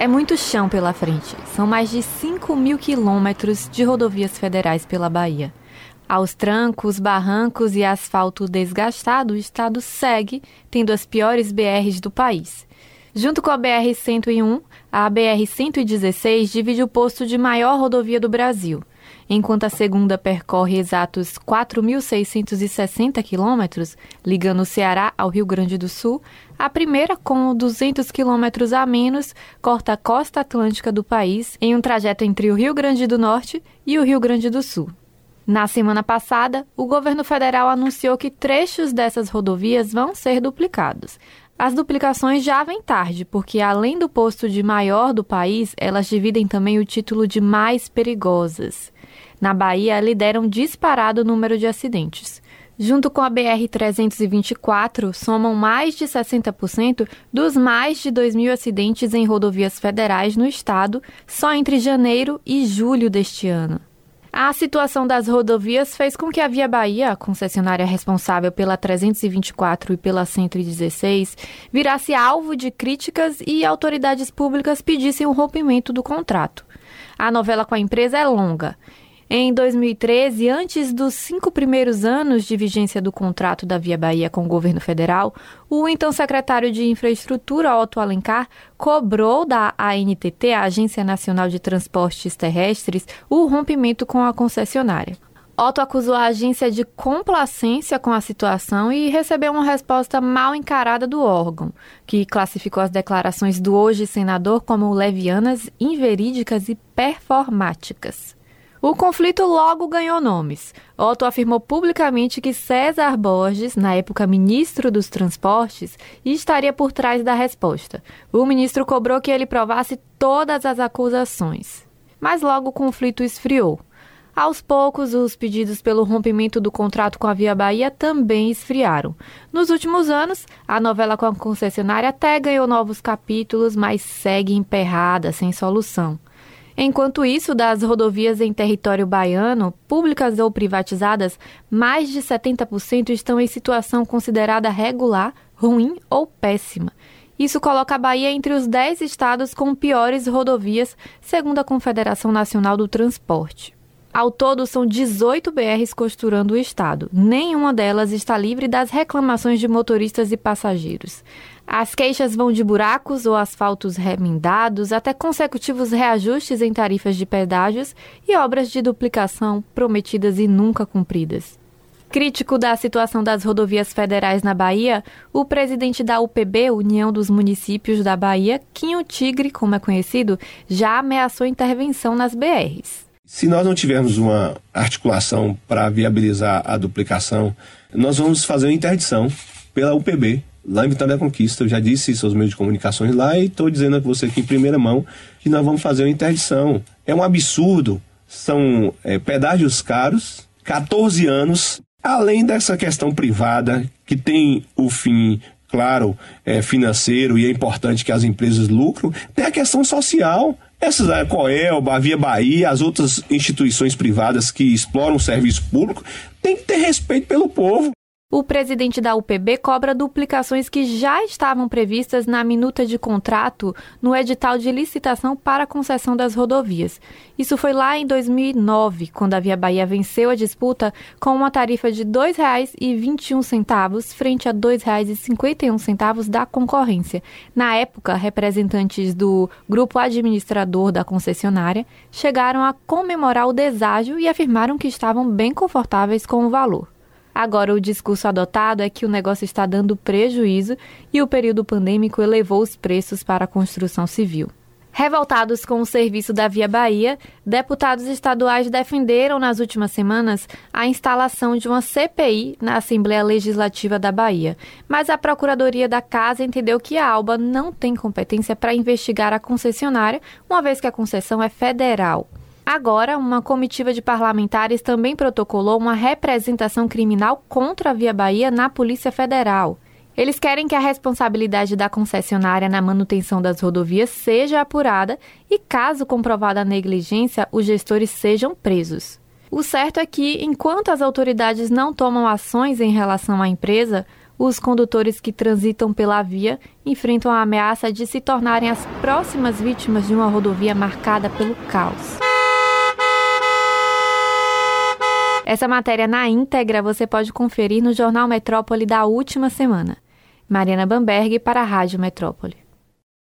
É muito chão pela frente. São mais de 5 mil quilômetros de rodovias federais pela Bahia. Aos trancos, barrancos e asfalto desgastado, o estado segue tendo as piores BRs do país. Junto com a BR-101, a BR-116 divide o posto de maior rodovia do Brasil. Enquanto a segunda percorre exatos 4.660 quilômetros, ligando o Ceará ao Rio Grande do Sul, a primeira, com 200 quilômetros a menos, corta a costa atlântica do país em um trajeto entre o Rio Grande do Norte e o Rio Grande do Sul. Na semana passada, o governo federal anunciou que trechos dessas rodovias vão ser duplicados. As duplicações já vêm tarde, porque além do posto de maior do país, elas dividem também o título de mais perigosas. Na Bahia, lideram disparado o número de acidentes. Junto com a BR-324, somam mais de 60% dos mais de 2 mil acidentes em rodovias federais no estado só entre janeiro e julho deste ano. A situação das rodovias fez com que a Via Bahia, a concessionária responsável pela 324 e pela 116, virasse alvo de críticas e autoridades públicas pedissem o rompimento do contrato. A novela com a empresa é longa em 2013, antes dos cinco primeiros anos de vigência do contrato da Via Bahia com o governo federal, o então secretário de Infraestrutura, Otto Alencar, cobrou da ANTT, a Agência Nacional de Transportes Terrestres, o rompimento com a concessionária. Otto acusou a agência de complacência com a situação e recebeu uma resposta mal encarada do órgão, que classificou as declarações do hoje senador como levianas, inverídicas e performáticas. O conflito logo ganhou nomes. Otto afirmou publicamente que César Borges, na época ministro dos Transportes, estaria por trás da resposta. O ministro cobrou que ele provasse todas as acusações. Mas logo o conflito esfriou. Aos poucos, os pedidos pelo rompimento do contrato com a Via Bahia também esfriaram. Nos últimos anos, a novela com a concessionária até ganhou novos capítulos, mas segue emperrada, sem solução. Enquanto isso, das rodovias em território baiano, públicas ou privatizadas, mais de 70% estão em situação considerada regular, ruim ou péssima. Isso coloca a Bahia entre os 10 estados com piores rodovias, segundo a Confederação Nacional do Transporte. Ao todo, são 18 BRs costurando o estado. Nenhuma delas está livre das reclamações de motoristas e passageiros. As queixas vão de buracos ou asfaltos remendados até consecutivos reajustes em tarifas de pedágios e obras de duplicação prometidas e nunca cumpridas. Crítico da situação das rodovias federais na Bahia, o presidente da UPB, União dos Municípios da Bahia, Quinho Tigre, como é conhecido, já ameaçou intervenção nas BRs. Se nós não tivermos uma articulação para viabilizar a duplicação, nós vamos fazer uma interdição pela UPB, lá em Vitória da Conquista. Eu já disse isso aos meios de comunicações lá e estou dizendo a você aqui em primeira mão que nós vamos fazer uma interdição. É um absurdo. São é, pedágios caros, 14 anos, além dessa questão privada que tem o fim claro, é, financeiro e é importante que as empresas lucram, tem a questão social. Essas, a Coelba, a Via Bahia, as outras instituições privadas que exploram o serviço público, tem que ter respeito pelo povo. O presidente da UPB cobra duplicações que já estavam previstas na minuta de contrato no edital de licitação para a concessão das rodovias. Isso foi lá em 2009, quando a Via Bahia venceu a disputa com uma tarifa de R$ 2,21 frente a R$ 2,51 da concorrência. Na época, representantes do grupo administrador da concessionária chegaram a comemorar o deságio e afirmaram que estavam bem confortáveis com o valor. Agora, o discurso adotado é que o negócio está dando prejuízo e o período pandêmico elevou os preços para a construção civil. Revoltados com o serviço da Via Bahia, deputados estaduais defenderam nas últimas semanas a instalação de uma CPI na Assembleia Legislativa da Bahia. Mas a Procuradoria da Casa entendeu que a ALBA não tem competência para investigar a concessionária, uma vez que a concessão é federal. Agora, uma comitiva de parlamentares também protocolou uma representação criminal contra a Via Bahia na Polícia Federal. Eles querem que a responsabilidade da concessionária na manutenção das rodovias seja apurada e, caso comprovada a negligência, os gestores sejam presos. O certo é que, enquanto as autoridades não tomam ações em relação à empresa, os condutores que transitam pela via enfrentam a ameaça de se tornarem as próximas vítimas de uma rodovia marcada pelo caos. Essa matéria na íntegra você pode conferir no Jornal Metrópole da última semana. Mariana Bamberg para a Rádio Metrópole.